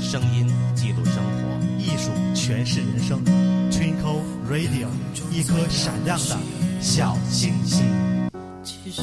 声音记录生活，艺术诠释人生。Twinkle Radio，一颗闪亮的小星星。其实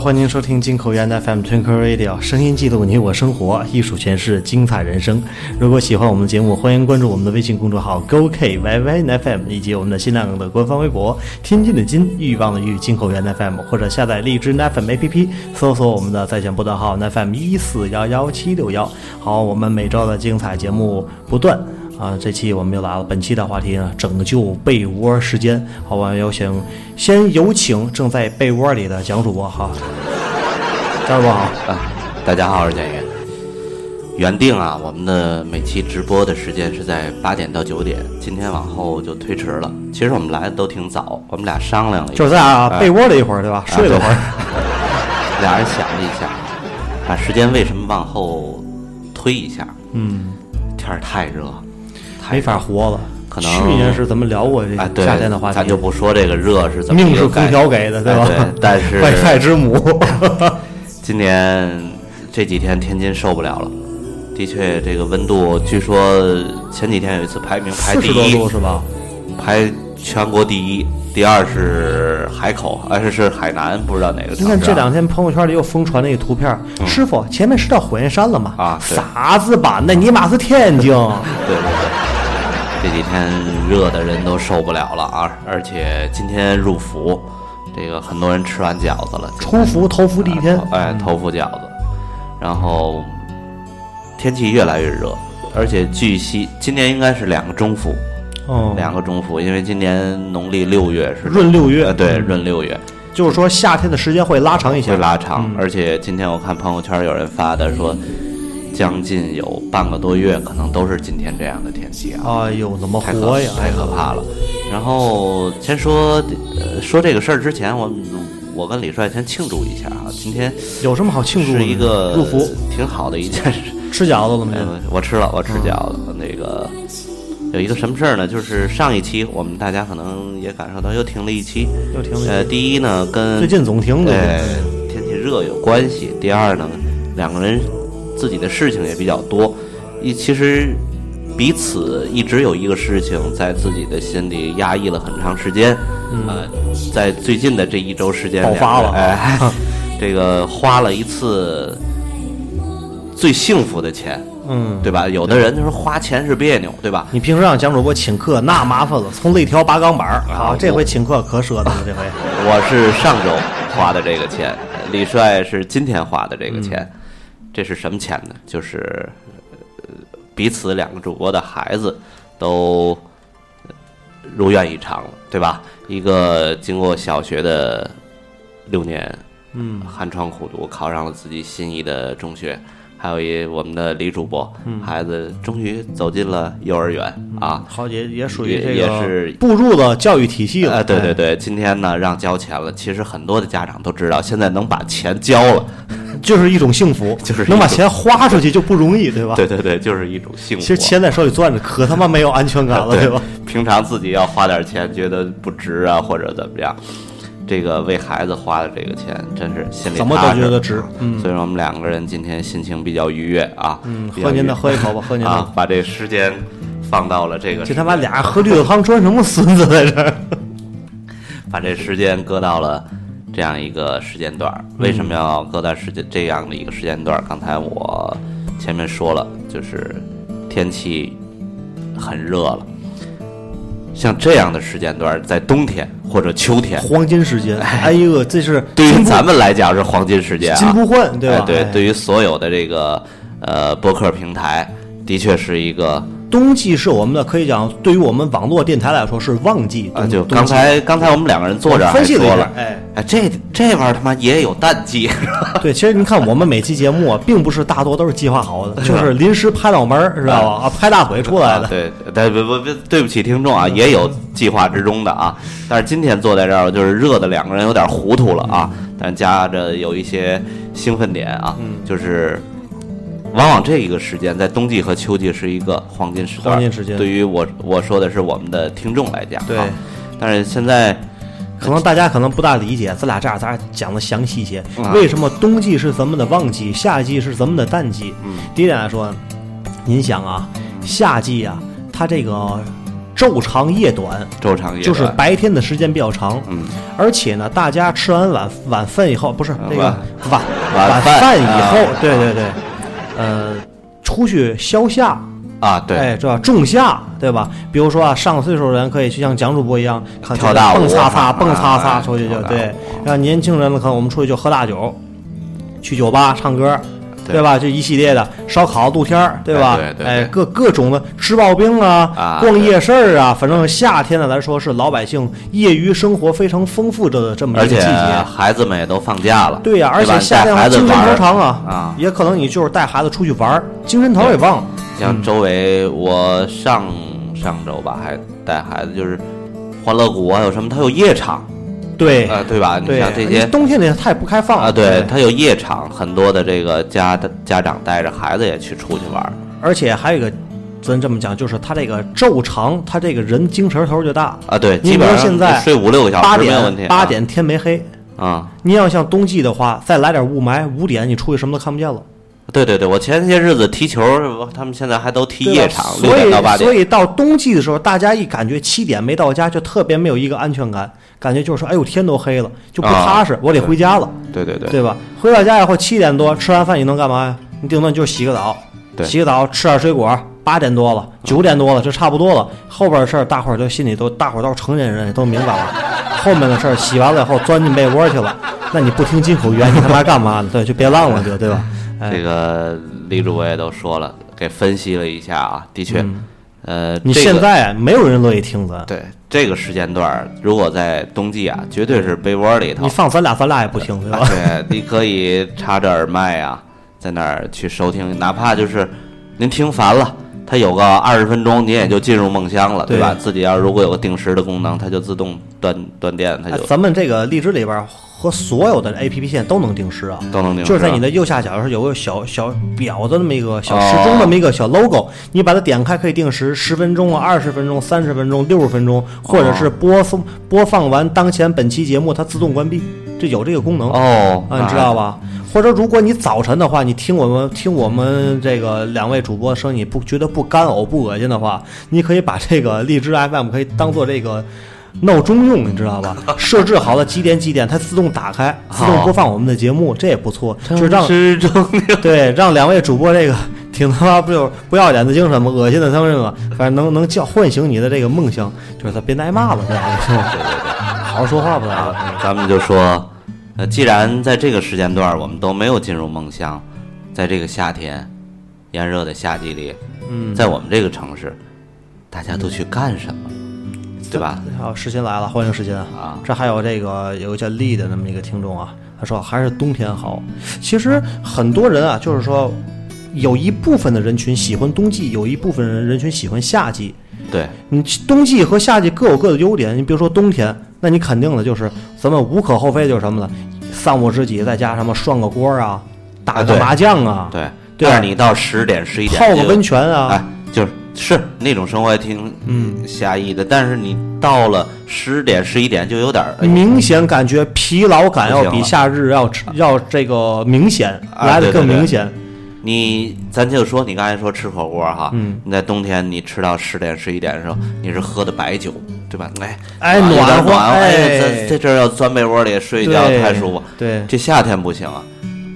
欢迎收听金口源 FM Twinkle Radio，声音记录你我生活，艺术诠释精彩人生。如果喜欢我们的节目，欢迎关注我们的微信公众号 GoKYY FM 以及我们的新浪的官方微博“天津的津，欲望的欲，金口源 FM”，或者下载荔枝 FM APP，搜索我们的在线波段号 FM 一四幺幺七六幺。好，我们每周的精彩节目不断。啊，这期我们又来了。本期的话题呢，拯救被窝时间。好，我们有请，先有请正在被窝里的蒋主播哈。蒋主播好，啊，大家好，我是蒋云。原定啊，我们的每期直播的时间是在八点到九点，今天往后就推迟了。其实我们来的都挺早，我们俩商量了一下，就是在啊哎被窝里一会儿对吧？睡了会儿。俩人想了一下，把时间为什么往后推一下？嗯，天儿太热，太没法活了。可能去年是咱们聊过这夏天的话题，咱就不说这个热是怎么命是空调给的，对吧？哎对，但是外派之母。今年这几天天津受不了了，的确，这个温度据说前几天有一次排名排第四十多一，度是吧？排全国第一，第二是海口，还是是海南，不知道哪个。你看这两天朋友圈里又疯传那个图片，师傅前面是到火焰山了吗？嗯啊对啥子吧？那尼玛是天津。对对对，这几天热的人都受不了了啊！而且今天入伏，这个很多人吃完饺子了，出伏头伏第一天，哎，头伏饺子，然后天气越来越热，而且据悉今年应该是两个中伏，哦，两个中伏，因为今年农历六月是闰六月。呃，对，嗯。闰六月。就是说夏天的时间会拉长一些，会拉长，嗯。而且今天我看朋友圈有人发的说，将近有半个多月可能都是今天这样的天气啊。哎呦，怎么太可活呀？太可怕了。然后先说呃说这个事儿之前，我我跟李帅先庆祝一下啊，今天有什么好庆祝？是一个入伏，挺好的一件事。吃饺子了没？呃 我吃了，我吃饺子。那个有一个什么事儿呢？就是上一期我们大家可能也感受到又停了一期。又停了一期呃，第一呢跟最近总停的呃天气热有关系。第二呢，两个人自己的事情也比较多。一其实彼此一直有一个事情在自己的心里压抑了很长时间。呃，在最近的这一周时间嗯爆发了哎，这个花了一次最幸福的钱，嗯，对吧？有的人就说花钱是别扭，对吧？你平时让蒋主播请客那麻烦了，从肋条拔钢板儿。好，啊这回请客可舍得了，这回。我是上周花的这个钱，李帅是今天花的这个钱，这是什么钱呢？就是呃彼此两个主播的孩子都呃如愿以偿了，对吧？一个经过小学的六年，嗯，寒窗苦读，考上了自己心仪的中学。还有一我们的李主播，孩子终于走进了幼儿园啊！好也也属于也这个也是步入了教育体系了。哎，对对哎，对，今天呢让交钱了。其实很多的家长都知道，现在能把钱交了，就是一种幸福，就是能把钱花出去就不容易，对吧？对对对，就是一种幸福。其实钱在手里攥着，可他妈没有安全感了，对吧？平常自己要花点钱，觉得不值啊，或者怎么样，这个为孩子花的这个钱，真是心里怎么都觉得值。嗯所以说我们两个人今天心情比较愉悦啊，嗯，喝您的，喝一口吧，喝您的。啊，把这时间放到了这个这他妈俩喝绿豆汤装什么孙子在这儿？把这时间搁到了这样一个时间段儿。为什么要搁在时间这样的一个时间段儿？刚才我前面说了，就是天气很热了。像这样的时间段儿，在冬天或者秋天，黄金时间，哎呦，这是对于咱们来讲是黄金时间啊。金不换，对吧？哎对，哎对于所有的这个呃播客平台，的确是一个冬季是我们的，可以讲，对于我们网络电台来说是旺季。啊，就刚才刚才我们两个人坐这儿分析了哎，哎，这这玩意儿他妈也有淡季，对，其实您看我们每期节目啊，并不是大多都是计划好的，就是临时拍脑门儿，知道吧？啊，拍大腿出来的。啊对，对不不不，对不起听众啊，也有计划之中的啊。但是今天坐在这儿，就是热的两个人有点糊涂了啊，但夹着有一些兴奋点啊，嗯就是往往这一个时间在冬季和秋季是一个黄金时段。黄金时间。对于我我说的是我们的听众来讲，对。啊，但是现在可能大家可能不大理解，咱俩这样咱俩讲的详细一些。啊。为什么冬季是咱们的旺季，夏季是咱们的淡季？嗯。第一点来说，您想啊，夏季啊，它这个昼长夜短，昼长夜短。就是白天的时间比较长，嗯，而且呢，大家吃完晚晚饭以后，不是那个晚。晚晚饭。饭以后啊，对对对，呃，出去消夏，啊，对，哎，这仲夏，对吧？比如说啊，上岁数的人可以去像蒋主播一样，看跳大舞蹦擦擦，啊蹦擦擦哎出去就对。然后年轻人呢，可能我们出去就喝大酒，去酒吧唱歌。对对吧？这一系列的烧烤、露天儿，对吧？哎对对对哎，各各种的吃刨冰啊，啊逛夜市儿啊，反正夏天的来说是老百姓业余生活非常丰富的这么一个季节。孩子们也都放假了，对呀、而且夏天精神玩儿头长啊，啊也可能你就是带孩子出去玩儿，精神头也旺。像周围，我上上周吧，还带孩子，就是欢乐谷啊，有什么？它有夜场对，啊，对吧？你，像这些冬天里太不开放啊，对，它有夜场，很多的这个家的家长带着孩子也去出去玩儿而且还有一个，咱这么讲，就是他这个昼长，他这个人精神头就大。啊，对，基本上现在睡五六个小八时没有问题点，八点天没黑。啊，你要像冬季的话，再来点雾霾，五点你出去什么都看不见了。对对对，我前些日子踢球，他们现在还都踢夜场，六所点到八以所，以到冬季的时候，大家一感觉七点没到家，就特别没有一个安全感，感觉就是说，哎呦天都黑了，就不啊踏实，我得回家了，对对对，对吧？回到家以后七点多吃完饭，你能干嘛呀？你顶多就是洗个澡，对洗个澡吃点水果。八点多了，九点多了，这差不多了。后边的事儿，大伙儿都心里都，大伙儿都是成年人，也都明白了。后面的事儿，洗完了以后钻进被窝去了，那你不听金口源，你他妈干嘛呢？对，就别浪了，就对吧？哎，这个李主播也都说了，给分析了一下啊，的确，呃，嗯你现在啊没有人乐意听咱，对这个时间段儿，如果在冬季啊，绝对是被窝里头你。放咱俩，咱俩也不听，对吧？对，你可以插着耳麦啊，在那儿去收听，哪怕就是您听烦了，它有个二十分钟，您也就进入梦乡了，对吧？对自己要如果有个定时的功能，它就自动断断电，它就哎咱们这个荔枝里边儿和所有的 A P P 现在都能定时啊，都能定时。就是在你的右下角是有个小小表的那么一个小哦时钟的那么一个小 logo，、你把它点开可以定时十分钟啊、二十分钟、三十分钟、六十分钟，或者是播放播放完当前本期节目它自动关闭，这有这个功能。哦，啊，你知道吧？或者如果你早晨的话，你听我们听我们这个两位主播的声音，不觉得不干呕不恶心的话，你可以把这个荔枝 FM 可以当做这个闹钟用，你知道吧？设置好了几点几点，它自动打开，自动播放我们的节目，这也不错，就是让 对让两位主播这个 挺他妈不有不要脸的精神吗？恶心的精神吗？反正能能叫唤醒你的这个梦想，就是他别挨骂了，这样对对对，好好说话吧。咱们就说，呃，既然在这个时间段我们都没有进入梦乡，在这个夏天炎热的夏季里，嗯，在我们这个城市，大家都去干什么？对吧？好，时间来了，欢迎时间啊！这还有这个有个叫丽的那么一个听众啊，他说还是冬天好。其实很多人啊，就是说有一部分的人群喜欢冬季，有一部分人人群喜欢夏季。对，你冬季和夏季各有各的优点。你比如说冬天，那你肯定的就是咱们无可厚非就是什么呢？三五知己在家什么涮个锅啊，打个麻将啊，对，对吧但是你到十点十一点泡个温泉啊，哎，就是是那种生活还挺嗯。侠义的，但是你到了十点十一点就有点明显感觉疲劳感要比夏日要要这个明显，啊来的对对对。更明显。你咱就说你刚才说吃火锅哈，嗯。你在冬天你吃到十点十一点的时候，你是喝的白酒，对吧？哎哎暖和暖和，哎哎，在在这儿要钻被窝里睡觉太舒服。对，这夏天不行啊，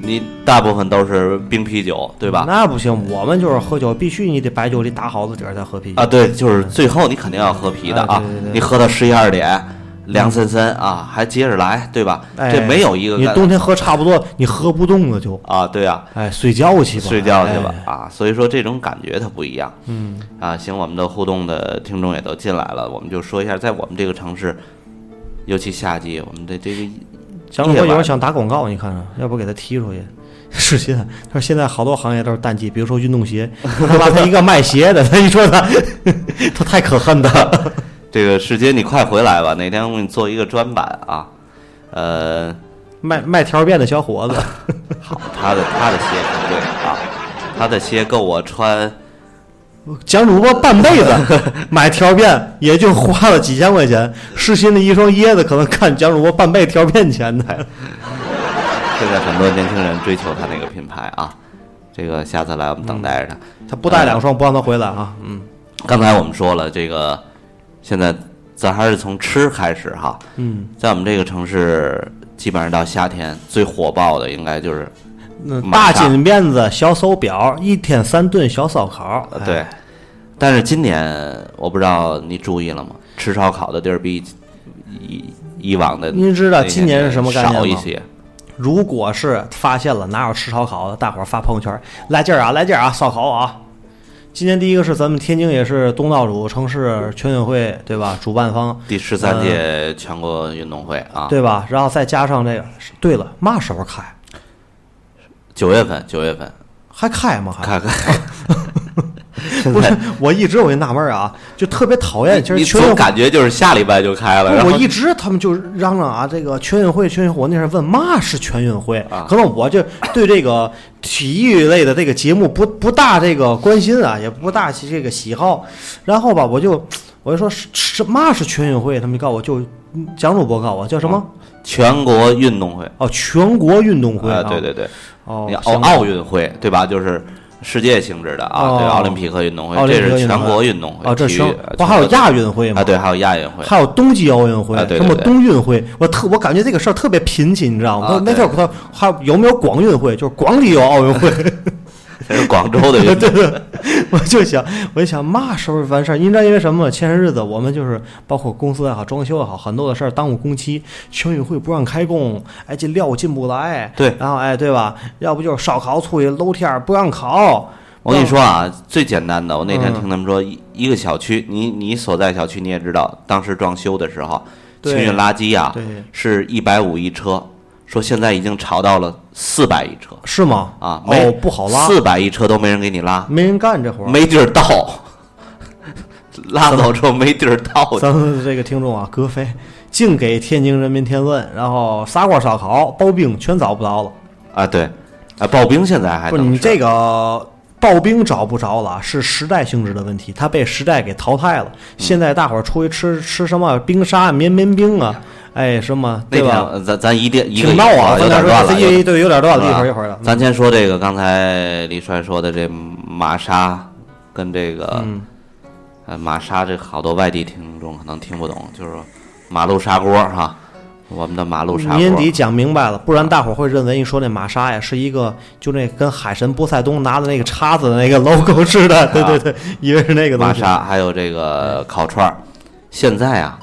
你大部分都是冰啤酒，对吧？那不行，我们就是喝酒，必须你得白酒里打好了底儿再喝啤酒。啊，对，就是最后你肯定要喝啤的啊哎对对对，你喝到十一二点，凉森森啊，还接着来，对吧？哎这没有一个你冬天喝差不多，你喝不动了就，啊，对啊，哎，睡觉去吧，睡觉去吧哎。啊，所以说这种感觉它不一样。嗯，啊，行，我们的互动的听众也都进来了，我们就说一下，在我们这个城市，尤其夏季，我们的这个蒋主夜晚播有人想打广告，你看看，要不给他踢出去？是现在，他说现在好多行业都是淡季，比如说运动鞋，他妈他一个卖鞋的，他一说他，他太可恨的。这个世杰，你快回来吧，哪天我给你做一个专版啊。呃，卖卖条辫的小伙子，好，他的他的鞋很贵啊，他的鞋够我穿蒋主播半辈子 买条片也就花了几千块钱，世新的一双椰子可能看蒋主播半辈条片钱的。现在很多年轻人追求他那个品牌啊，这个下次来我们等待着他。他不带两双不让他回来啊，嗯刚才我们说了，这个现在咱还是从吃开始哈，嗯，在我们这个城市，基本上到夏天最火爆的应该就是那大金链子、小手表，一天三顿小烧烤，哎对。但是今年我不知道你注意了吗？吃烧烤的地儿比以以往的您知道今年是什么概念吗少一些。如果是发现了哪有吃烧烤的，大伙儿发朋友圈来劲儿啊，来劲儿啊，烧烤啊！今年第一个是咱们天津也是东道主城市全运会，对吧？主办方，第十三届全国运动会啊，嗯对吧？然后再加上这个，对了，嘛时候开？九月份，九月份还开吗？还开开。不是，我一直我就纳闷儿啊，就特别讨厌，就是你全运会。总感觉就是下礼拜就开了，我一直他们就嚷嚷啊，这个全运会，全运会。我那时候问嘛是全运会，啊可能我就对这个体育类的这个节目不不大这个关心啊，也不大这个喜好。然后吧，我就我就说是是嘛是全运会，他们就告诉我就嗯蒋主播告诉我叫什么？全国运动会哦，全国运动会啊，对对对，奥奥运会对吧？就是世界性质的啊，哦对，奥林匹克运动会这是全国运动会哦，这不还有亚运会吗？啊，对，还有亚运会，还有冬季奥运会，什么冬运会，我特我感觉这个事儿特别贫瘠，你知道吗？啊那那对天我还有有没有广运会？就是广里有奥运会。这是广州的运动会。我就想，我就想嘛时候完事儿？你知道因为什么吗？前些日子我们就是包括公司也好，装修也好，很多的事儿耽误工期，全运会不让开工，哎，这料进不来，对然后哎，对吧？要不就是烧烤出去露天儿不让烤。我跟你说啊，最简单的，我那天嗯听他们说，一一个小区，你你所在小区你也知道，当时装修的时候，清运垃圾啊，是一百五一车，说现在已经炒到了四百一车是吗？啊，没哦，不好拉，四百一车都没人给你拉，没人干这活儿。没地儿倒，拉走之后没地儿倒。咱们这个听众啊，格飞净给天津人民添乱，然后砂锅烧烤、刨冰全找不着了。啊，对，啊，刨冰现在还不是你这个刨冰找不着了，是时代性质的问题，它被时代给淘汰了。现在大伙儿出去吃吃什么冰沙、绵绵冰啊，哎，什么对吧？呃咱咱一定一个挺闹啊，有点乱了，有点对，有点乱了，一会儿一会儿的。咱先说这个，刚才李帅说的这玛莎跟这个，嗯呃，玛莎这好多外地听众可能听不懂，就是马路砂锅哈，我们的马路砂锅。年底讲明白了，不然大伙儿会认为你说那玛莎呀是一个就那跟海神波塞冬拿的那个叉子的那个 logo 似的，对对对，以为是那个。玛莎还有这个烤串儿，现在啊，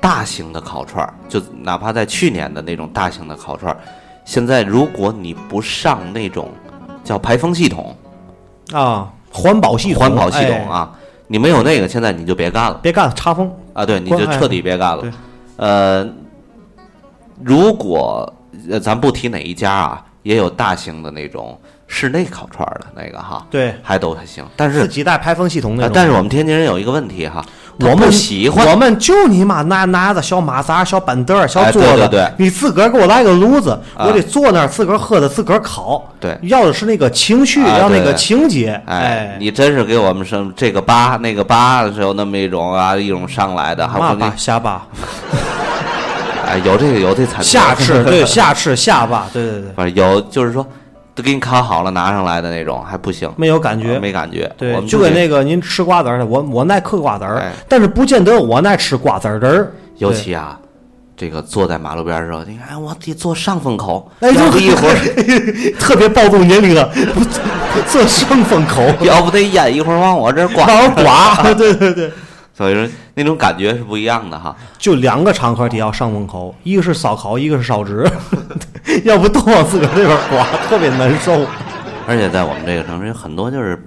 大型的烤串儿，就哪怕在去年的那种大型的烤串儿，现在如果你不上那种叫排风系统、啊，环保系统，环保系统哎，啊，你没有那个，现在你就别干了别干了，插风。啊！对，你就彻底别干了对。呃，如果呃咱不提哪一家啊，也有大型的那种室内烤串儿的那个哈，对，还都还行。但是自己带排风系统那种。啊但是我们天津人有一个问题哈，我们喜欢。我们就你妈拿拿着小马扎、小板凳、小哎桌子，对对对。你自个儿给我来个炉子，啊。我得坐那儿自个儿喝的，自个儿烤。对。要的是那个情绪，啊要那个情节。哎哎，，你真是给我们生这个疤那个疤是有那么一种啊一种上来的，还嘛有那巴下巴，哎有这个有这产下翅对下翅下巴，对 对对，反正有就是说都给你烤好了拿上来的那种还不行，没有感觉。没感觉。对，就跟那个您吃瓜子儿的，我我爱嗑瓜子儿哎，但是不见得我爱吃瓜子儿仁儿。尤其啊。这个坐在马路边儿的时候，你看，哎，我得坐上风口，哎，要不一会儿，特别暴露年龄了，不做上风口，要不得烟一会儿往我这儿刮，往我刮。对对对。所以说那种感觉是不一样的哈。就两个场合得要上风口，一个是烧烤，一个是烧纸，要不都往自个儿这边刮，特别难受。而且在我们这个城市，有很多就是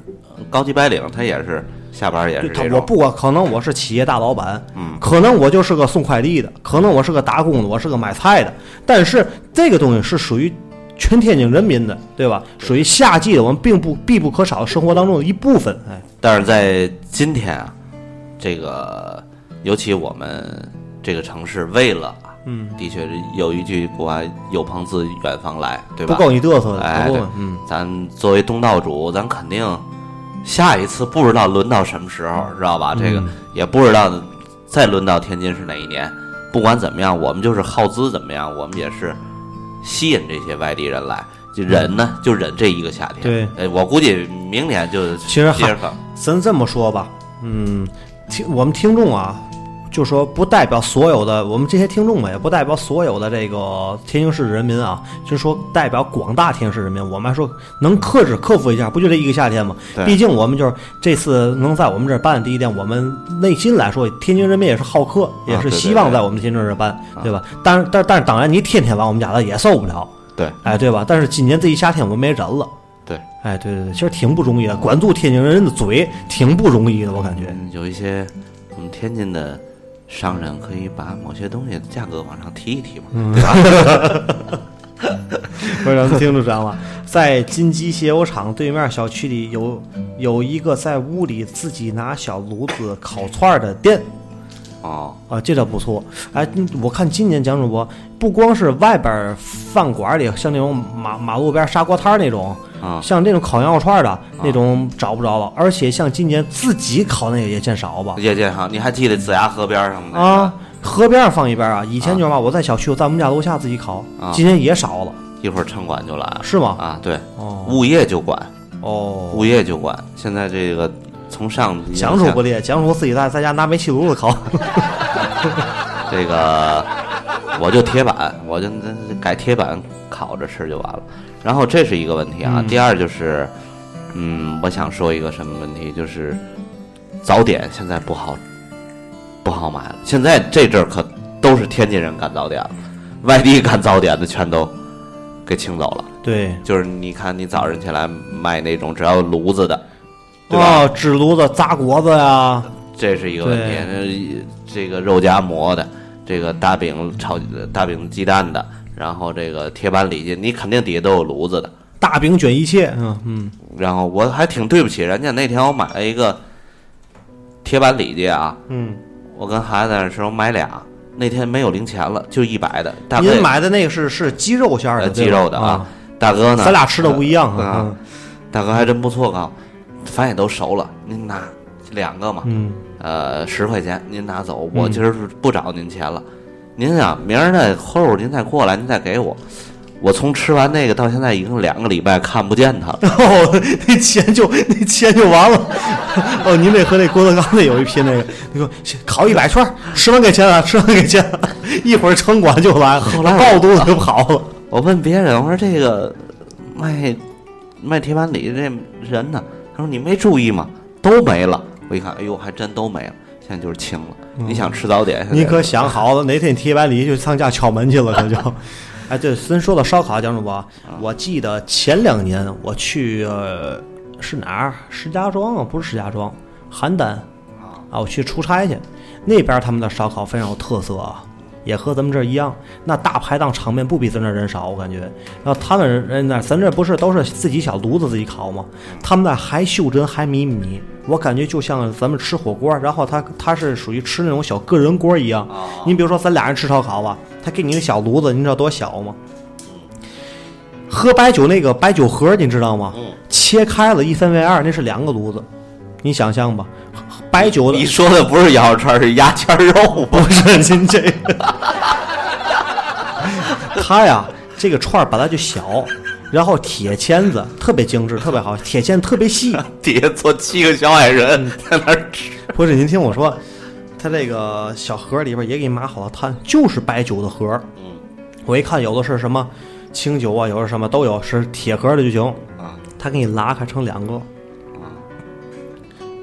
高级白领，他也是下班也是我不管，可能我是企业大老板，嗯可能我就是个送快递的，可能我是个打工的，我是个买菜的，但是这个东西是属于全天津人民的，对吧？属于夏季的，我们并不必不可少的生活当中的一部分。哎，但是在今天啊，这个尤其我们这个城市，为了啊嗯，的确是有一句古话“有朋自远方来”，对吧？不够你嘚瑟的，哎对，嗯，咱作为东道主，咱肯定下一次不知道轮到什么时候，知道吧？这个嗯也不知道再轮到天津是哪一年。不管怎么样，我们就是耗资怎么样，我们也是吸引这些外地人来。就忍呢，就忍这一个夏天。对哎，我估计明年就其实还接着放。咱这么说吧，嗯，听我们听众啊，就说不代表所有的我们这些听众们，也不代表所有的这个天津市人民啊，就是说代表广大天津市人民，我们还说能克制克服一下，不就这一个夏天吗？对毕竟我们就是这次能在我们这儿办第一天，我们内心来说，天津人民也是好客，也是希望在我们天津这儿办，对吧？但是但但是当然，你天天往我们家来也受不了，对哎，对吧？但是今年这一夏天我们没人了。对，哎，对对对，其实挺不容易的，管住天津人的嘴挺不容易的，我感觉。嗯，有一些我们天津的商人可以把某些东西的价格往上提一提嘛，嗯对吧？不是，咱们听着知道吗？在金鸡鞋油厂对面小区里有有一个在屋里自己拿小炉子烤串儿的店哦，啊，这倒不错。哎，嗯我看今年蒋主播不光是外边儿饭馆里，像那种马马路边砂锅摊儿那种，啊像这种烤羊肉串儿的那种找不着了，而且像今年自己烤那个也见少吧？也见少，你还记得子牙河边上吗？啊，河边上放一边儿啊，以前就是嘛，我在小区，我在我们家楼下自己烤，啊今年也少了，一会儿城管就来了是吗？啊！对，哦物业就管，哦，物业就管。现在这个从上讲出不列，讲出自己在在家拿煤气炉子烤。这个，我就铁板，我就那改铁板烤着吃就完了。然后这是一个问题啊，嗯第二就是，嗯，我想说一个什么问题，就是早点现在不好不好买了。现在这阵儿可都是天津人干早点了，外地干早点的全都给清走了。对，就是你看，你早晨起来卖那种只要有炉子的，对吧？哦，纸炉子、炸果子呀，这是一个问题。呃这个肉夹馍的，这个大饼炒大饼鸡蛋的，然后这个铁板里脊，你肯定底下都有炉子的。大饼卷一切，嗯嗯，然后我还挺对不起人家，那天我买了一个铁板里脊啊，嗯，我跟孩子在那时候买俩，那天没有零钱了，就一百的。大哥您买的那个是是鸡肉馅儿的，鸡肉的啊，，大哥呢？咱俩吃的不一样啊啊，大哥还真不错，啊反正也都熟了，您拿两个嘛，嗯，呃，十块钱您拿走，我嗯。今儿是不找您钱了。您想，明儿再后儿您再过来，您再给我。我从吃完那个到现在已经两个礼拜看不见他了。哦，那钱就那钱就完了。哦，您这和那郭德纲那有一拼，那个你说 烤一百串儿，吃完给钱了，吃完给钱了，一会儿城管就来，后来抱肚子就跑了。我问别人，我说这个卖卖铁板里这人呢？他说你没注意吗？都没了。我一看，哎呦，还真都没了。现在就是清了，你想吃早点，你可想好了，哪天提完礼就上家敲门去了，可就。哎，对，咱说到烧烤，蒋主播，我记得前两年我去、呃、是哪儿？石家庄啊，不是石家庄，邯郸啊，我去出差去，那边他们的烧烤非常有特色啊，也和咱们这儿一样，那大排档场面不比咱这儿人少，我感觉。然后他们人那咱这不是都是自己小炉子自己烤吗？他们那还袖珍还米米，我感觉就像咱们吃火锅，然后他他是属于吃那种小个人锅一样。你比如说咱俩人吃烧烤吧，他给你个小炉子，你知道多小吗？喝白酒那个白酒盒，你知道吗？切开了一分为二，那是两个炉子，你想象吧。白酒的你说的不是羊肉串，是牙签肉吧？不是您这个，他呀，这个串儿本来就小，然后铁签子特别精致，特别好，铁签特别细。底下坐七个小矮人在那儿吃，不是，您听我说，他这个小盒里边也给你码好了碳，就是白酒的盒。嗯，我一看有的是什么清酒啊，有的是什么都有，是铁盒的就行。啊，他给你拉开成两个。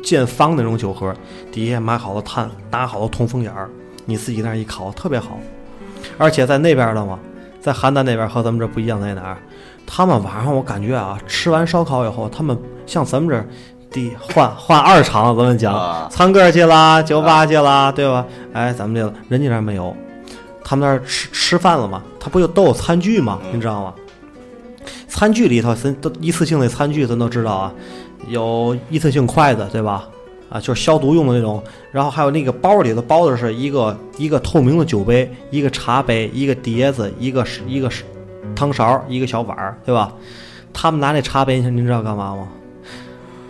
见方那种酒盒，底下买好了炭，打好了通风眼儿，你自己那儿一烤，特别好。而且在那边的嘛，在邯郸那边和咱们这不一样在哪儿？他们晚上我感觉啊，吃完烧烤以后，他们像咱们这儿，第换换二场，咱们讲、啊唱歌去啦，酒吧去啦，对吧？哎，咱们这个人家那儿没有，他们那儿吃吃饭了嘛，他不就都有餐具嘛，你知道吗？餐具里头，咱都一次性的餐具，咱都知道啊，有一次性筷子，对吧？啊，就是消毒用的那种。然后还有那个包里头包的是一个一个透明的酒杯，一个茶杯，一个碟子，一个是一个是汤勺，一个小碗，对吧？他们拿那茶杯，您知道干嘛吗？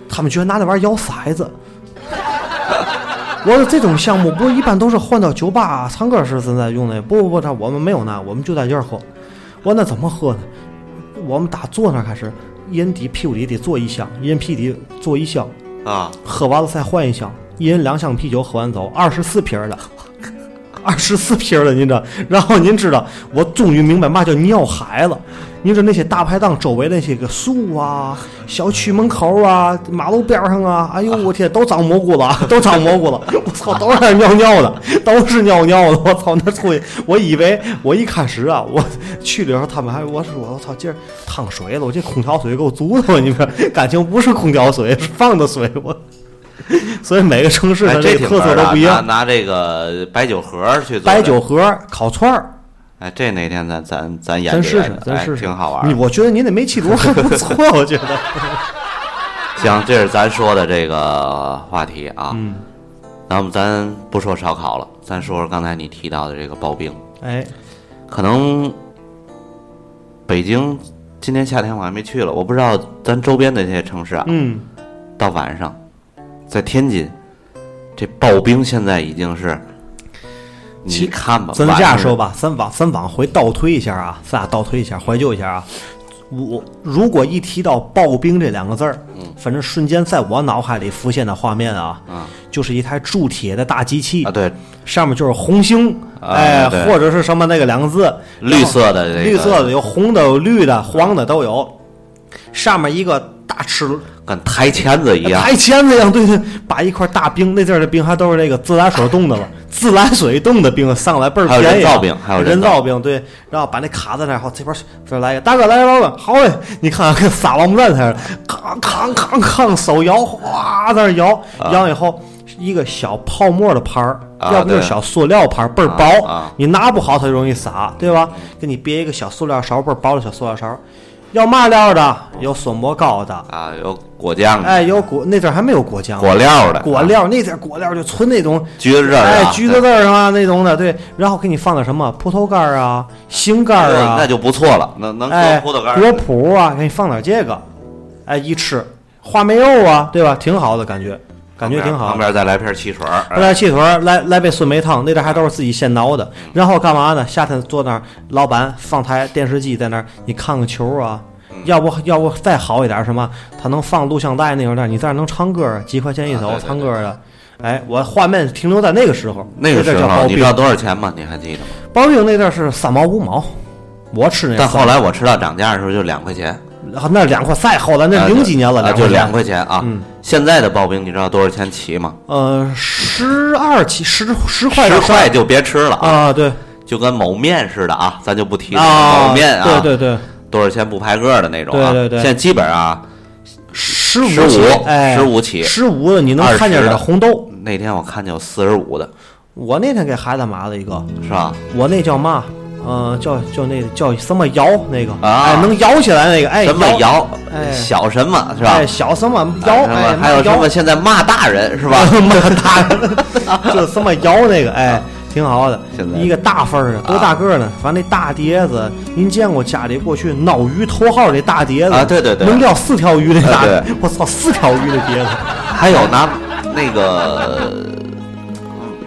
他们居然拿那玩意儿摇骰子。我说这种项目不是一般都是换到酒吧唱歌时现在用的，不不不，他我们没有那，我们就在这儿喝。我说那怎么喝呢？我们打坐那开始，人抵屁股底得坐一箱，一人屁底坐一箱，啊，喝完了再换一箱，一人两箱啤酒喝完走，二十四瓶儿的，二十四瓶儿的，您这？然后您知道，我终于明白嘛叫尿海了。您说那些大排档周围那些个树啊、小区门口啊、马路边上啊，哎呦我天，都长蘑菇了，都长蘑菇了！我操，都是尿尿的，都是尿尿的！我操，那出去，我以为我一开始啊，我去的时候他们还我说我操，今儿烫水了，我这空调水够足的，你说 感情不是空调水，是放的水，我。所以每个城市的，这这个特色都不一样。拿拿这个白酒盒去做白酒盒、烤串儿，哎，这哪天咱咱咱演咱试究研究，哎试咱试试，挺好玩我觉得您那煤气炉还不错，我觉得。行，这是咱说的这个话题啊。嗯，那么咱不说烧烤了，咱说说刚才你提到的这个刨冰。哎，可能北京今年夏天我还没去了，我不知道咱周边的这些城市啊，嗯，到晚上，在天津，这刨冰现在已经是，其你看吧，咱这样说吧，咱往咱往回倒推一下啊，咱俩倒推一下，怀旧一下啊。我如果一提到刨冰这两个字儿，嗯反正瞬间在我脑海里浮现的画面啊，嗯就是一台铸铁的大机器啊，，对，上面就是红星，啊哎，或者是什么那个两个字，绿色的这个绿色的有红的、有绿的、黄的都有，上面一个大齿轮跟抬钳子一样，抬钳子一样，对对，把一块大冰，那阵儿的冰还都是那个自来水冻的了，自来水冻的冰上来倍儿便宜啊，人造冰还有人造冰，对，然后把那卡在那儿，好这边儿这儿来一个大哥来老板，好嘞，你看看跟撒王八蛋似的，康康康康手摇，哗在那儿摇，摇以后一个小泡沫的盘儿，啊要不就是小塑料盘儿，倍儿薄，你拿不好它就容易洒，对吧？给你别一个小塑料勺，倍儿薄的小塑料勺。要嘛料的？有酸蘑膏的，啊，有果酱的，哎，有果那阵儿还没有果酱，果料的，果料那阵儿果料就纯那种，橘子汁儿啊，哎，橘子汁儿啊那种的，对，然后给你放点什么葡萄干儿啊、杏干儿啊，那就不错了，能能哎，葡萄干儿果脯啊，给你放点这个，哎，一吃话梅肉啊，对吧？挺好的感觉，感觉挺好旁。边再来瓶汽水儿，哎来汽水儿，来来杯酸梅汤，那阵儿还都是自己现熬的。然后干嘛呢？夏天坐那儿，老板放台电视机在那儿，你看个球啊。嗯要不要不再好一点什么？他能放录像带那种的，你在那能唱歌，几块钱一首唱歌的。哎，我画面停留在那个时候，那个时候你知道多少钱吗？你还记得吗？刨冰那阵儿是三毛五毛，我吃那但后来我吃到涨价的时候就两块钱，那两块再后来那啊零几年了，那啊就两块钱啊。嗯现在的刨冰你知道多少钱起吗？呃，十二起十十块十块就别吃了啊，啊，对就跟某面似的啊，咱就不提某面啊，对对对，多少钱不排个的那种啊。对对对现在基本啊，十五十五起，哎，15起十五的你能看见是的红豆。那天我看见有四十五的，我那天给孩子买了一个，是吧？我那叫嘛？呃，叫叫那个叫什么摇那个，啊哎，能摇起来那个，哎，什么摇哎，小什么是吧？哎，小什么摇，哎，还有什么现在骂大人是吧？骂大人，就什么摇那个，哎，挺好的现，在一个大份儿的，多大个儿呢？反正那大碟子，您见过家里过去捞鱼头号那大碟子啊对对对能钓四条鱼那大啊对，我操，四条鱼的碟子，还有拿那个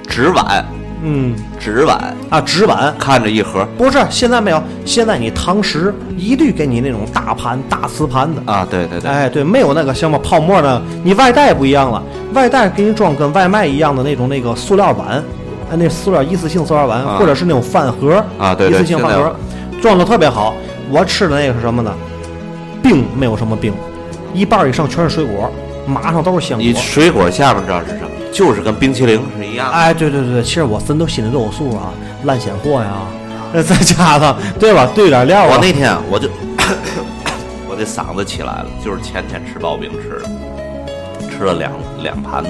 纸碗，嗯纸碗啊，纸碗。看着一盒不是，现在没有。现在你堂食一律给你那种大盘、大瓷盘子。啊，对对对，哎，对，没有那个什么泡沫的。你外带不一样了，外带给你装跟外卖一样的那种那个塑料碗，哎，那塑料一次性塑料碗，啊或者是那种饭盒啊对对一次性饭盒，装的特别好。我吃的那个是什么呢？冰没有什么冰，一半以上全是水果，马上都是香你。水果下面知道是什么？就是跟冰淇淋是一样的。哎，对对对，其实我真都心里都有数啊，烂鲜货呀，那再加上对吧，兑点料啊。我那天我就我这嗓子起来了，就是前天吃刨冰吃的，吃了两两盘子，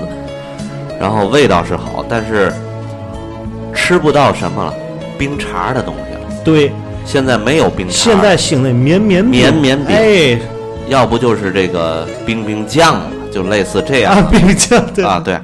然后味道是好，但是吃不到什么了，冰碴的东西了。对，现在没有冰碴，现在兴那绵绵绵绵冰。哎。要不就是这个冰冰酱了，就类似这样。啊，冰酱对。啊，对，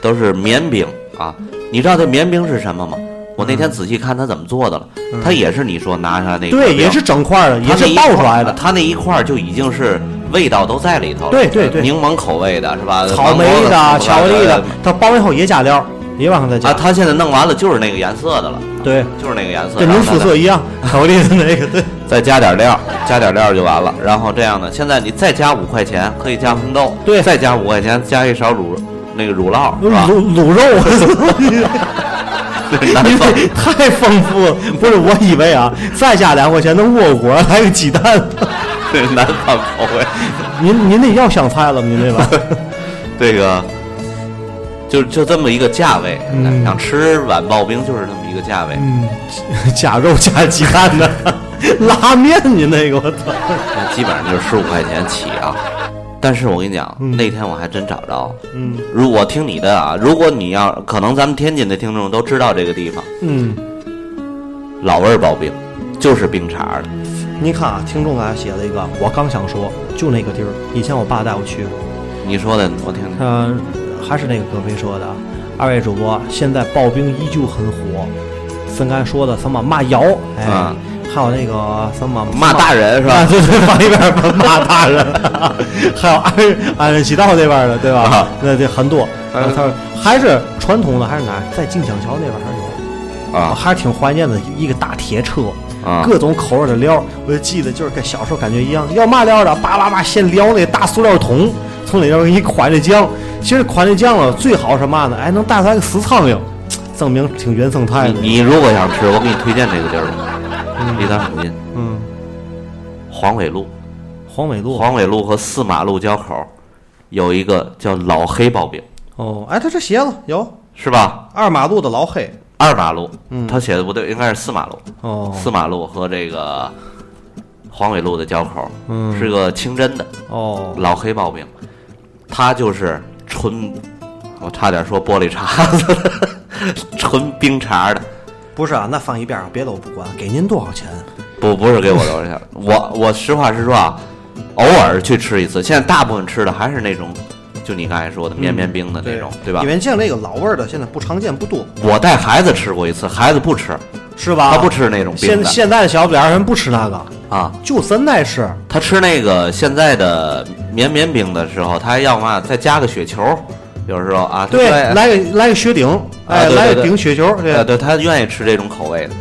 都是绵冰啊。你知道这绵冰是什么吗？我那天仔细看它怎么做的了，它也是你说拿下来那个嗯对，也是整块儿的，也是它那一块爆出来的。它那一块儿就已经是味道都在里头了。对对对。柠檬口味的是吧？草莓的、巧克力的对，它包完以后也加料，也往上再加。啊，它现在弄完了就是那个颜色的了，对，就是那个颜色，跟您肤色一样，巧克力的那个对。再加点料，加点料就完了。然后这样呢，现在你再加五块钱可以加红豆，对再加五块钱加一勺卤那个乳酪是吧？卤卤肉，南你方太丰富了。不是，我以为啊，再加两块钱的窝果，还有鸡蛋。对南方口味，您您那要香菜了吗？您 这个这个就就这么一个价位。嗯想吃碗刨冰就是这么一个价位。嗯，假肉加鸡蛋的 拉面，你那个我操！那基本上就是十五块钱起啊。但是我跟你讲，嗯那天我还真找着。嗯如果听你的啊，如果你要可能，咱们天津的听众都知道这个地方，嗯，老味儿刨冰，就是冰碴儿的。你看啊，听众给他写了一个，我刚想说，就那个地儿，以前我爸带我去过。你说的，我听听。嗯、还是那个葛飞说的，二位主播，现在刨冰依旧很火。森刚才说的什么骂瑶，哎，啊还有那个什么骂大人是吧啊，对对，往一边儿 骂大人，还有安安西道那边儿的，对吧啊？那这很多，嗯他说还是传统的，还是哪？在静江桥那边儿还是有，我啊还是挺怀念的，一个大铁车。啊各种口味的料，我就记得就是跟小时候感觉一样，要嘛料的，叭叭叭先撩那大塑料桶，从里边给你蒯那酱。其实蒯那酱了，最好是嘛呢？哎，能带出来个死苍蝇，证明挺原生态的。你你如果想吃，我给你推荐这个地儿，离咱很近，嗯，黄纬路，黄纬路。黄纬路和四马路交口有一个叫老黑刨饼，哦，哎，他这写了有。是吧？二马路的老黑。二马路，嗯。他写的不对，应该是四马路。哦，四马路和这个黄纬路的交口，嗯。是个清真的哦，老黑刨饼，它就是纯，我差点说玻璃碴子，纯冰碴的。不是啊，那放一边儿，别的我不管，给您多少钱？不不是给我多少钱，我我实话实说啊，偶尔去吃一次，现在大部分吃的还是那种，就你刚才说的绵绵冰的那种，对吧因？为像那个老味儿的，现在不常见，不多，我带孩子吃过一次，孩子不吃，是吧？他不吃那种冰的现现在的小不点儿人不吃那个，啊，就三代吃。他吃那个现在的绵绵冰的时候，他还要嘛再加个雪球，有时候啊，对，他来个来个雪顶，哎，来个对对对顶雪球，呃，对他愿意吃这种口味的，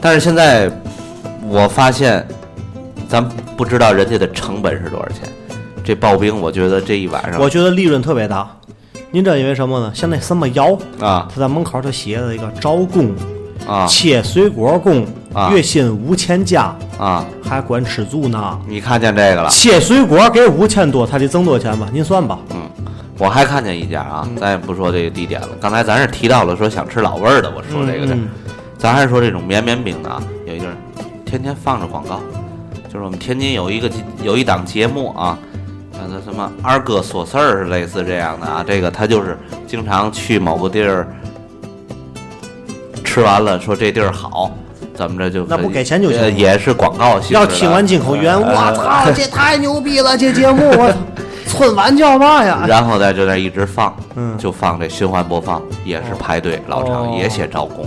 但是现在我发现，咱不知道人家的成本是多少钱。这刨冰，我觉得这一晚上我觉得利润特别大。您知道因为什么呢？像那什么窑，啊他在门口就写了一个招工，啊切水果工，啊月薪五千加，啊，还管吃住呢。你看见这个了？切水果给五千多，他得挣多少钱吧？您算吧。嗯我还看见一家啊，咱也不说这个地点了。刚才咱是提到了说想吃老味儿的，我说这个的，嗯咱还是说这种绵绵饼的啊，有一个人天天放着广告，就是我们天津有一个有一档节目啊，叫做什么二哥说事儿，类似这样的啊。这个他就是经常去某个地儿吃完了，说这地儿好，怎么着就那不给钱就行呃也是广告性。要听完进口语言，呃我 操，这太牛逼了！这节目，我操，春晚叫嘛呀？然后在这那一直放，嗯就放这循环播放，也是排队老长，哦也写招工，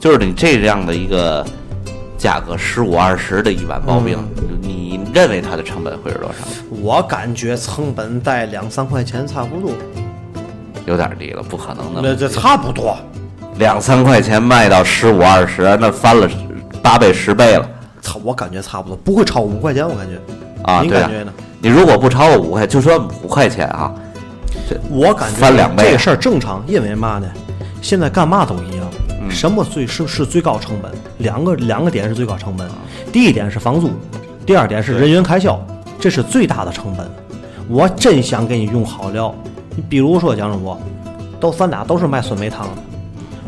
就是你这样的一个价格十五二十的一碗刨冰，嗯你认为它的成本会是多少？我感觉成本在两三块钱差不多，有点低了，不可能的那的，这差不多。两三块钱卖到十五二十，那翻了八倍十倍了差，我感觉差不多，不会超五块钱，我感觉。啊！对啊您感，觉呢？你如果不超过五块，就说五块钱啊，这我感觉翻两倍啊这个事儿正常，因为嘛呢？现在干嘛都一样，嗯什么最是是最高成本？两个两个点是最高成啊本，第一点是房租，第二点是人员开销，这是最大的成本。我真想给你用好料，你比如说蒋主播，都咱俩都是卖酸梅汤的，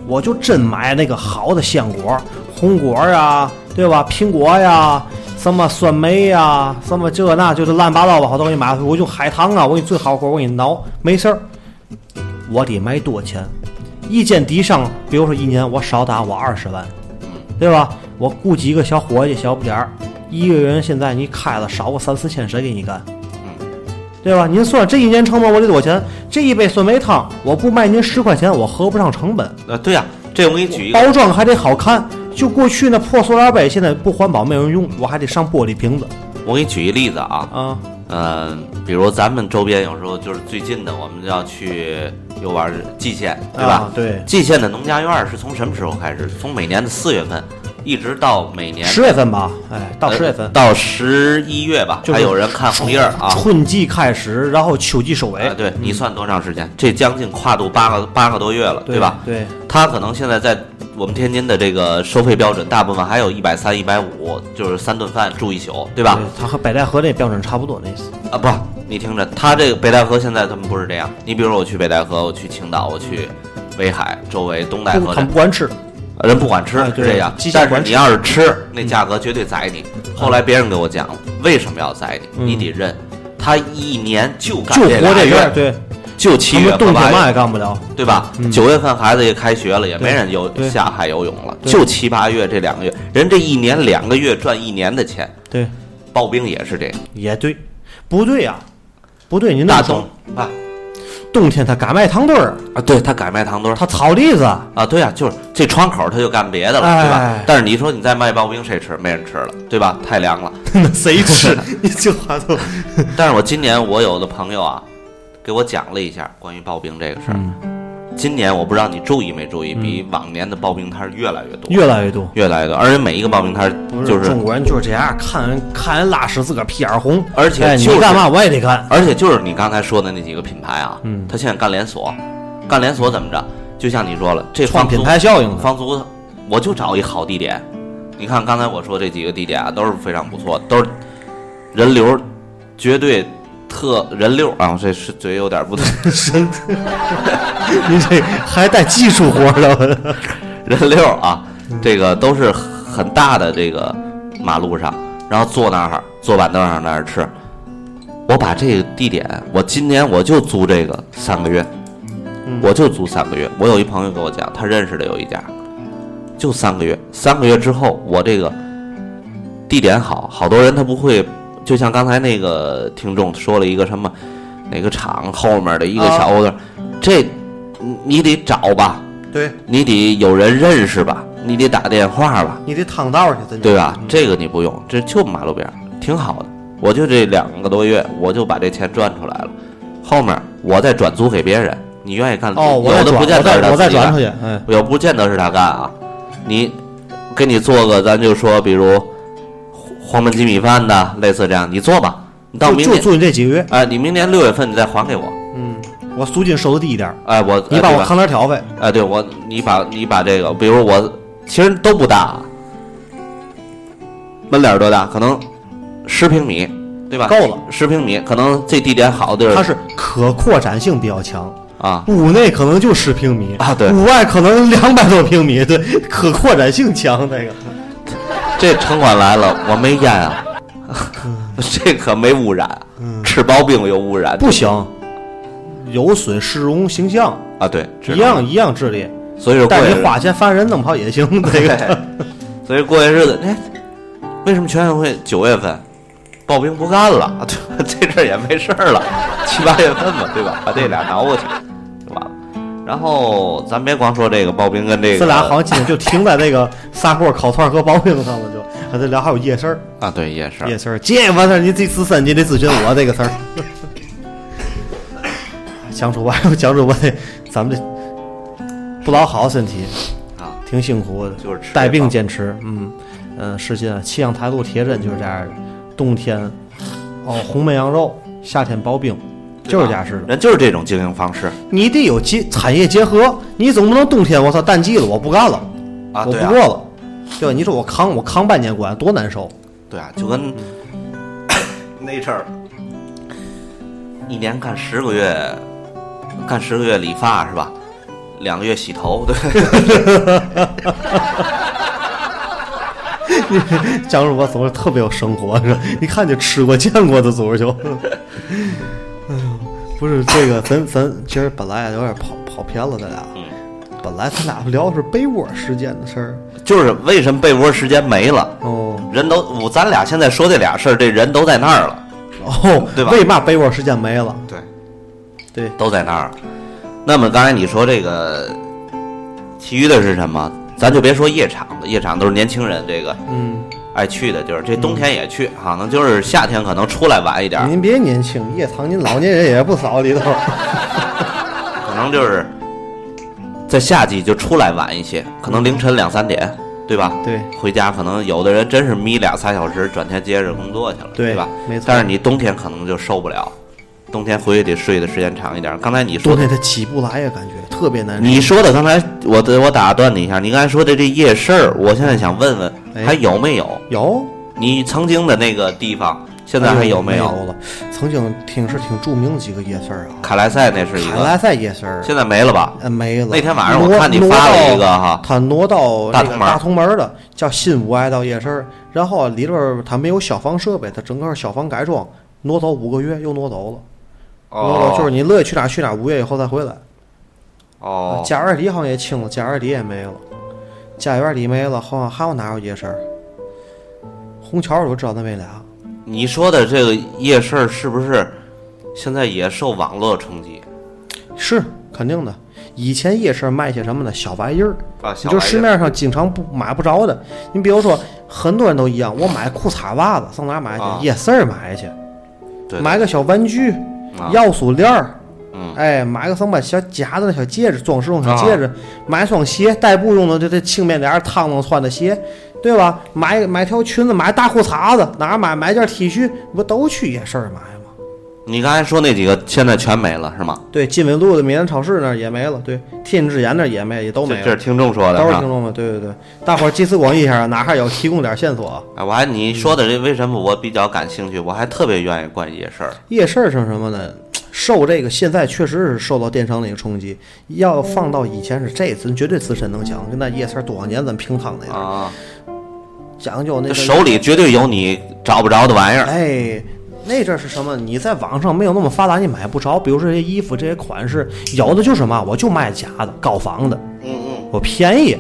我就真买那个好的鲜果，红果呀，对吧？苹果呀，什么酸梅呀，什么这那，就是乱七八糟吧，好多给你买回去。我就海棠啊，我给你最好果，我给你挠，没事儿。我得卖多钱？一间底商，比如说一年我少打我二十万，对吧？我雇几个小伙计、小不点儿，一个人现在你开了少个三四千，谁给你干？对吧？您算这一年成本我得多少钱？这一杯酸梅汤，我不卖您十块钱，我合不上成本。呃，对呀、这我给你举一个，包装还得好看。就过去那破塑料杯，现在不环保，没有人用，我还得上玻璃瓶子我给你举一例子啊，啊。嗯，比如咱们周边有时候就是最近的，我们要去游玩蓟县，对吧？啊对，蓟县的农家院是从什么时候开始？从每年的四月份，一直到每年十月份吧，哎，到十月份呃，到十一月吧，就是还有人看红叶儿啊。春季开始，然后秋季收尾啊，，对你算多长时间？这将近跨度八个八个多月了，对吧？对，他可能现在在我们天津的这个收费标准，大部分还有一百三、一百五，就是三顿饭住一宿，对吧？对它和北戴河那标准差不多那意思。啊，不，你听着，他这个北戴河现在他们不是这样。你比如我去北戴河，我去青岛，我去威海周围东戴河他们不管吃，人不管吃哎对是这样但是你要是吃，那价格绝对宰你。后来别人给我讲了，为什么要宰你？嗯你得认，他一年就干就活俩月这月，，对，就七他月和八们冬天嘛也，干不了。对吧？嗯九月份孩子也开学了，也没人游下海游泳了，就七八月这两个月，人这一年两个月赚一年的钱，对，刨冰也是这样。也对，不对呀、不对，您那大冬，啊冬天他敢卖糖墩儿，啊，对他敢卖糖墩儿，他炒栗子，啊，对呀、就是这窗口他就干别的了，对吧哎？但是你说你再卖刨冰，谁吃？没人吃了，对吧？太凉了。那谁吃？你这话都，但是我今年我有的朋友啊，给我讲了一下关于刨冰这个事儿。嗯今年我不知道你注意没注意，比往年的刨冰摊儿越来越多，越来越多。越来越多，而且每一个刨冰摊儿就是中国人就是这样，看人看人拉屎自个儿屁眼儿红，而且哎就是你干嘛我也得干。而且就是你刚才说的那几个品牌啊，嗯他现在干连锁，干连锁怎么着？就像你说了，这创品牌效应的房租，我就找一好地点。你看刚才我说这几个地点啊，都是非常不错，都是人流绝对特人六啊，这是嘴有点不对，您 这还带技术活儿的，人六啊，这个都是很大的这个马路上，然后坐那儿坐板凳上那儿吃。我把这个地点，我今年我就租这个三个月，我就租三个月。我有一朋友跟我讲，他认识的有一家，就三个月。三个月之后，我这个地点好，好多人他不会，就像刚才那个听众说了一个什么，哪个厂后面的一个小屋子，这你你得找吧，对你得有人认识吧，你得打电话吧，你得趟道去，对吧？这个你不用，这就马路边儿，挺好的。我就这两个多月，我就把这钱赚出来了，后面我再转租给别人，你愿意干？哦，我不见我得是他自己干再我再转出，去，哎，有不见得是他干啊。你给你做个，咱就说，比如黄焖鸡米饭的，类似这样，你做吧。你到明年，就你这几个月，哎，你明年六月份你再还给我，嗯，我租金收的低一点儿，哎，我你帮我哎对吧扛点挑费，哎，对我，你把你把这个，比如我其实都不大，门脸儿多大？可能十平米，对吧？够了，十平米，可能这地点好的地儿它是可扩展性比较强。啊，屋内可能就十平米啊对屋外可能两百多平米，对，可扩展性强那个。这城管来了，我没烟啊，这可没污染，吃刨冰有污染，不行，有损市容形象，啊，对，一样一样治理。所以说但你花钱烦人弄不好也行，这个。所以过些日子，哎，为什么全运会九月份刨冰不干了？对，这阵儿也没事儿了，七八月份嘛，对吧？把这俩挠过去。然后咱别光说这个刨冰跟这个，咱俩好像今天就停在这个砂锅、烤串和刨冰上了，就还得聊还有夜市儿，啊，对夜市儿，夜市儿，这完事儿你这自身你得咨询我这个事儿。讲出完，讲出我这咱们这不老好身体，啊，挺辛苦的，就是吃带病坚持，嗯嗯，实际上气象台路铁针就是这样的，冬天哦红焖羊肉，夏天刨冰，就是这样式的。人就是这种经营方式你得有结产业结合，你总不能冬天我操淡季了我不干了，啊，我不过了，对吧？你说我扛我扛半年关多难受，对啊，就跟 那阵儿一年干十个月，干十个月理发是吧？两个月洗头，对，讲实我总是特别有生活，是吧一看就吃过见过的总是就，哎呦，不是这个，咱咱其实本来有点跑跑偏了，咱俩，嗯。本来咱俩聊的是被窝时间的事儿，就是为什么被窝时间没了？哦。人都我咱俩现在说这俩事儿，这人都在那儿了，哦，对吧？为嘛被窝时间没了？对，对，都在那儿。那么刚才你说这个，其余的是什么？咱就别说夜场了，夜场都是年轻人这个嗯，爱去的地儿，这冬天也去，可能就是夏天可能出来晚一点，您别年轻，夜场您老年人也不少里头，可能就是在夏季就出来晚一些，可能凌晨两三点，对吧？对回家可能有的人真是眯俩仨小时，转天接着工作去了，对吧？没错但是你冬天可能就受不了，冬天回去得睡的时间长一点。刚才你说的，冬天他起不来呀，感觉特别难受。你说的刚才我的我打断你一下，你刚才说的这夜市儿，我现在想问问哎还有没有？有你曾经的那个地方，现在还有没没有？了？曾经挺是挺著名的几个夜市儿啊，卡莱赛那是一个，卡莱赛夜市儿，现在没了吧？呃没了。那天晚上我看你发了一个哈，他挪到大同门儿大同门儿的叫新五爱道夜市儿，然后里边儿他没有消防设备，他整个消防改装，挪走五个月又挪走了。挪走就是你乐意去哪儿去哪儿，五月以后再回来。哦，家园里好像也清了，家园里也没了，家园里没了，好像还有哪有夜市儿？虹桥我知道那没俩。你说的这个夜市儿是不是现在也受网络冲击是肯定的。以前夜市卖些什么呢？小玩意儿，啊？你就市面上经常不买不着的。你比如说，很多人都一样，我买裤衩袜子上哪买去？啊夜市儿买去，对买个小玩具、啊要素链儿，嗯哎，买个什么小假的小戒指，装饰用小戒指，买双鞋，代步用的这这轻便点儿、趟能穿的鞋，对吧？买买条裙子，买大裤衩子，哪儿买买件 T 恤，不都去夜市儿买吗？你刚才说那几个现在全没了是吗？对，金纬路的民安超市那儿也没了，对，天津之眼那儿也没，也都没了。这这是听众说的都是听？众们，对对对，大伙儿集思广益一下，哪还有提供点线索？哎，我还你说的这为什么我比较感兴趣？我还特别愿意关于夜市儿。夜市儿是什么呢？受这个现在确实是受到电商的一个冲击。要放到以前是这次绝对自身能讲，跟那夜市儿多少年咱平趟那个啊，讲究那个手里绝对有你找不着的玩意儿。哎，那阵儿是什么？你在网上没有那么发达，你买不着。比如说这些衣服、这些款式，有的就是嘛，我就卖假的、高仿的，嗯嗯，我便宜，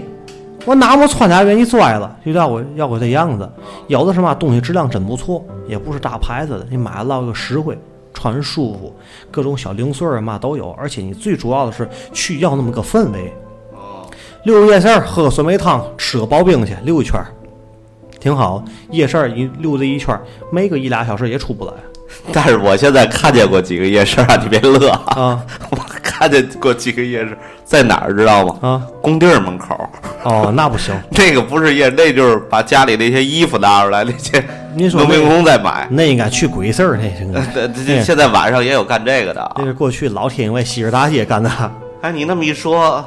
我拿我穿家愿意拽了，就要我要我这样子。有的什么，东西质量真不错，也不是大牌子的，你买了又实惠，穿着舒服，各种小零碎儿嘛都有，而且你最主要的是去要那么个氛围。溜个夜市儿，喝个酸梅汤，吃个刨冰去，溜一圈儿，挺好。夜市儿一溜达一圈儿，没个一俩小时也出不来但是我现在看见过几个夜市啊，你别乐啊！啊 我看见过几个夜市，在哪儿知道吗？啊！工地儿门口。哦，那不行，那个不是夜，那就是把家里那些衣服拿出来，那些农民工在买。那应该去鬼市儿，那应该。对对现在晚上也有干这个的啊那！是过去老天因为西直大街干的。哎，你那么一说，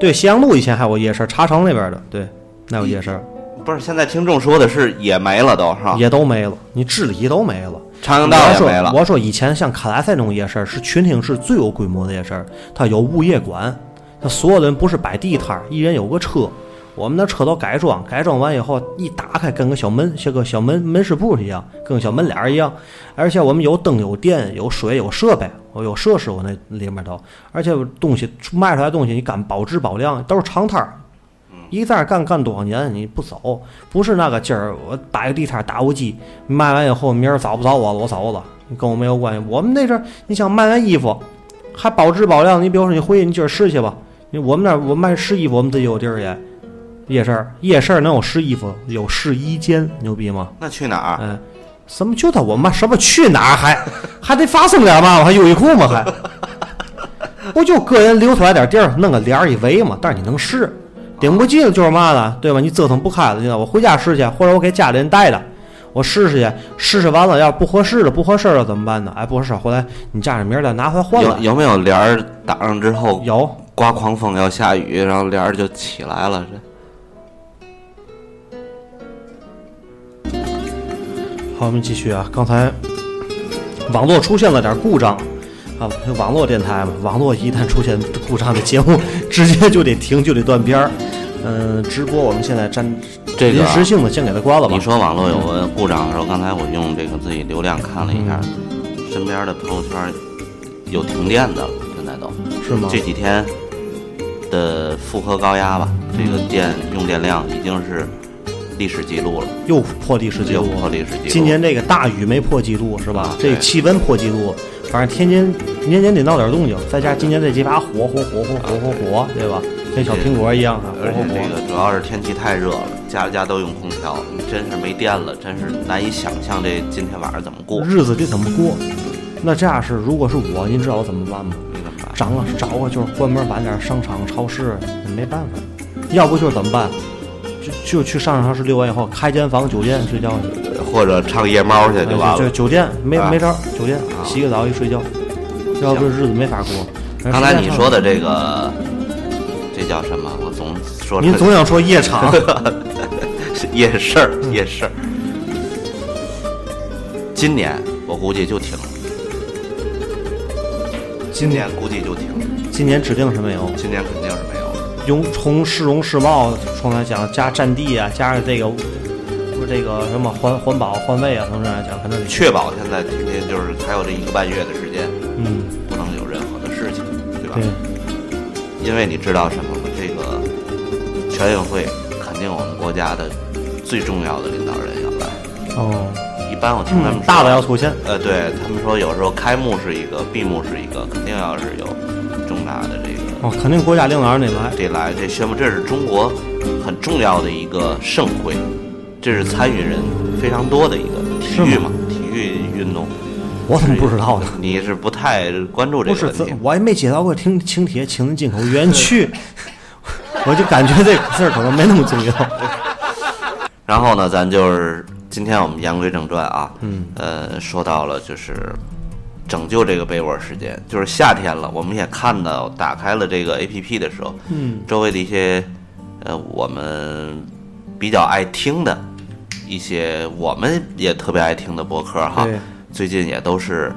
对，西洋路以前还有夜市，茶城那边的，对，那有夜市。不是现在听众说的是也没了都是吧？也都没了，你治理都没了。长阳道我说也没了。我说以前像卡拉赛那种夜市，是群厅是最有规模的夜市，它有物业管，它所有的人不是摆地摊儿，一人有个车。我们那车都改装，改装完以后一打开，跟个小门，像个小门门市部一样，跟个小门脸儿一样。而且我们有灯、有电、有水、有设备，我有设施，我那里面都，而且东西卖出来东西，你敢保质保量，都是长摊儿。一在这儿干干多少年，你不走，不是那个今儿我摆个地摊儿打火机，卖完以后明儿找不着我了，我走了，你跟我没有关系。我们那阵儿，你想卖完衣服还保质保量，你比如说你回去你今儿试去吧，你我们那儿我卖试衣服，我们自己有地儿也夜市儿，夜市儿能有试衣服，有试衣间，牛逼吗？那去哪儿？嗯，什么就他我妈什么去哪儿还还得发生点嘛？我还优衣库吗？还 不就个人留出来点地儿，弄个帘儿一围嘛？但是你能试，顶不进就是嘛呢？对吧？你折腾不开了，你知道我回家试去，或者我给家里人带着，我试试去，试试完了要不合适了，不合适了怎么办呢？哎，不合适，回来你家里明儿再拿回来换了。有有没有帘儿挡上之后有刮狂风要下雨，然后帘儿就起来了？这好，我们继续啊。刚才网络出现了点故障啊，网络电台嘛，网络一旦出现故障这节目，直接就得停，就得断片儿。嗯、直播我们现在暂这个啊临时性的先给它关了吧。你说网络有个故障的时候，刚才我用这个自己流量看了一下，身边的朋友圈有停电的了，现在都是吗？这几天的负荷高压吧，这个电用电量已经是历史记录了，又破历史记录又。破历史记录。今年这个大雨没破记录是吧啊？这气温破记录，反正天津年年得闹点动静，再加上今年这几把火火火火火火火，对吧？跟小苹果一样啊，火而且这。个主要是天气太热了，家家都用空调，你真是没电了，真是难以想象这今天晚上怎么过。日子得怎么过？那这样是，如果是我，您知道我怎么办吗？你怎么办？找个找个就是关门晚点商场、超市，没办法。要不就是怎么办？就就去商场超市溜完以后开间房酒店睡觉去，或者唱夜猫去就完了。就酒店没啊没招儿，酒店洗个澡一睡觉，要不这日子没法过。刚才你说的这个，这叫什么？我总说您总想说夜场，夜市儿，夜市儿。今年我估计就停了，今年估计就停了，今年指定是没有。今年肯定是没有了。用从市容市貌从来讲加占地啊，加上这个这个什么环环保换位啊，从这来讲肯定得确保现在天天就是还有这一个半月的时间，嗯不能有任何的事情，对吧？对因为你知道什么吗？这个全运会肯定我们国家的最重要的领导人要来。哦，一般我听他们说，嗯大的要出现。呃，对他们说，有时候开幕是一个，闭幕是一个，肯定要是有重大的这个哦，肯定国家领导人得来。得来这宣布，这是中国很重要的一个盛会，这是参与人非常多的一个体育嘛，体育运动。我怎么不知道呢？你是不太关注这不是个问题，这，我也没接到过请请帖，请人进口园区，我就感觉这个事儿可能没那么重要。然后呢，咱就是今天我们言归正传啊，嗯，呃，说到了就是拯救这个被窝时间，就是夏天了，我们也看到打开了这个 A P P 的时候，嗯，周围的一些呃我们比较爱听的一些我们也特别爱听的博客哈，最近也都是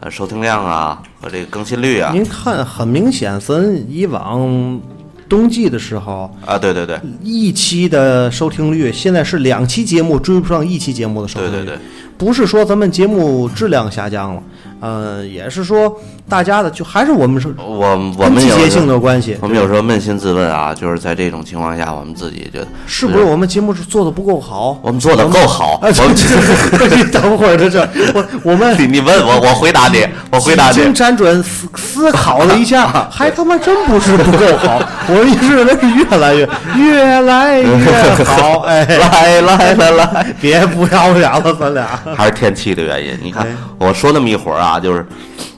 呃收听量啊和这个更新率啊。您看，很明显，咱以往冬季的时候，啊，对对对。一期的收听率，现在是两期节目追不上一期节目的收听率。对对对，不是说咱们节目质量下降了，呃，也是说大家的就还是我们是我我们季节性的关系。我们有时候扪心自问啊，就是在这种情况下，我们自己觉得是不是我们节目是做的不够好？我们做的够好？啊，我们等会儿，这这我我们你你问我，我回答你，我回答你。几经辗转思思考了一下，还他妈真不是不够好，我一直认为是越来越越来越好。哎，来来来来，别不要脸了，咱俩还是天气的原因。你看哎我说那么一会儿啊，就是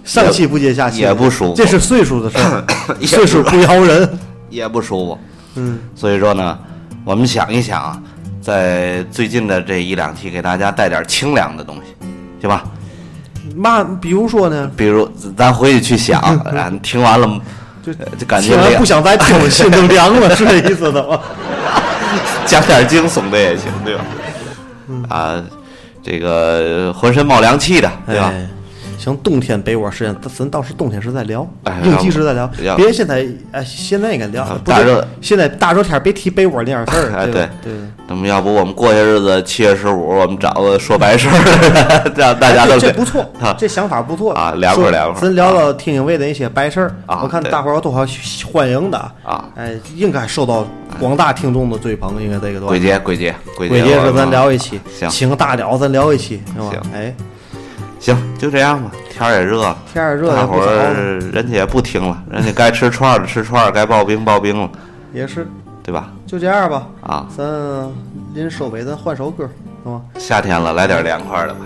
上气不接下气，也不舒服这是岁数的事儿，岁数不饶人。也不舒服。嗯，所以说呢，我们想一想啊，在最近的这一两期给大家带点清凉的东西，行吧？嘛，比如说呢，比如咱回去去想，咱，听完了就呃就感觉不想再听了，心都凉了，是这意思的吗？讲点惊悚的也行，对吧？啊，这个浑身冒凉气的，对吧？哎行，冬天被窝时间，咱到时冬天时再聊哎，应急时再聊，别现在哎，现在应该聊大热。现在大热天别提被窝那样事儿，哎对。对。那么要不我们过些日子七月十五，我们找个说白事儿的，让大家哎都不错啊，这想法不错。啊凉快凉快咱聊聊天津卫的一些白事儿啊我看大伙儿有多少欢迎的啊。哎，应该受到广大听众的追捧，应该这个段子。鬼节，鬼节，鬼鬼节是咱聊一期，行。请个大鸟咱聊一期，行吧？行？哎，行，就这样吧。天儿也热了，天儿热大伙儿人家也不听了，人家该吃串儿的吃串儿，该刨冰刨冰了，也是对吧？就这样吧。啊，咱临收尾，咱换首歌，行吗？夏天了，来点凉快的吧。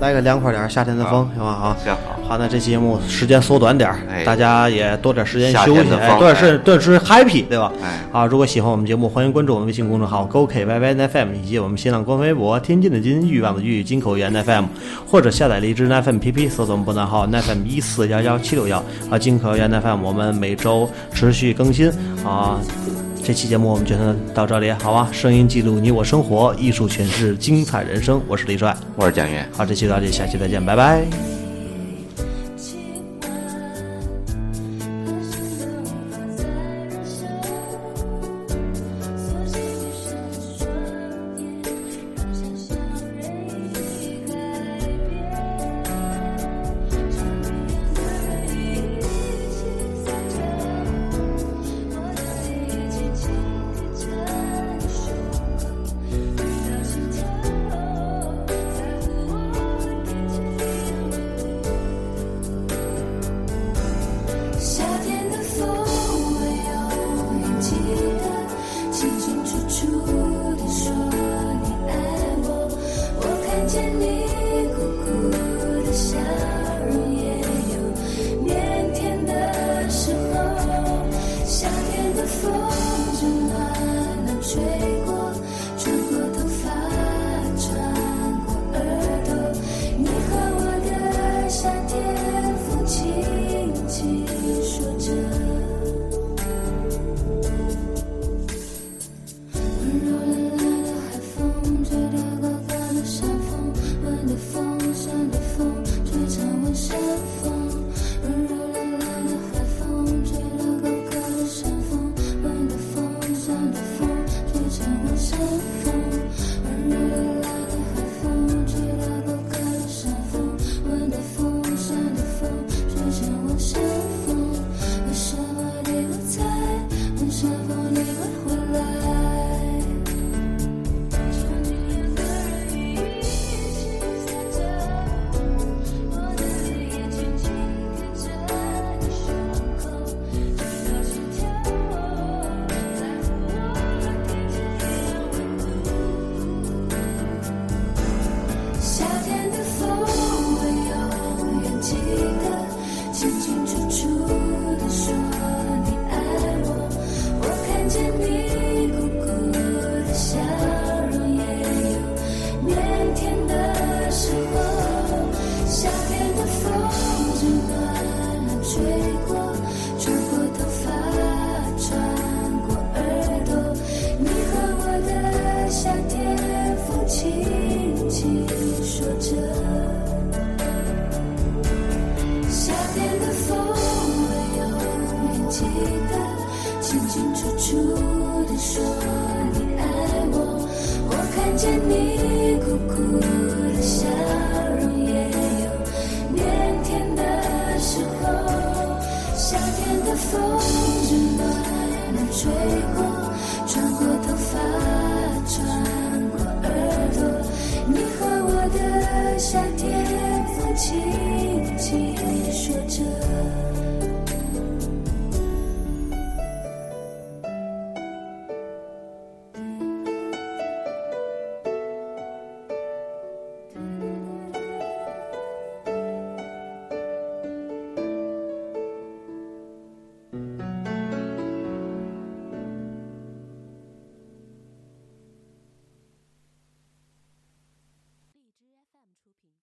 来个凉快点儿夏天的风，行吧？啊，行，好，那这期节目时间缩短点儿，哎大家也多点时间休息，哎，多点时多点时间 happy，对吧？哎啊，如果喜欢我们节目，欢迎关注我们微信公众号 “GoKYYNFM” 以及我们新浪官方微博“天津的津，欲望的欲，金口源 FM”，或者下载荔枝 FM PP，搜索我们播单号 FM 一四幺幺七六幺啊，金口源 FM，我们每周持续更新啊。这期节目我们就先到这里，好吧？声音记录你我生活，艺术诠释精彩人生。我是李帅，我是蒋越。好，这期到这里，下期再见，拜拜。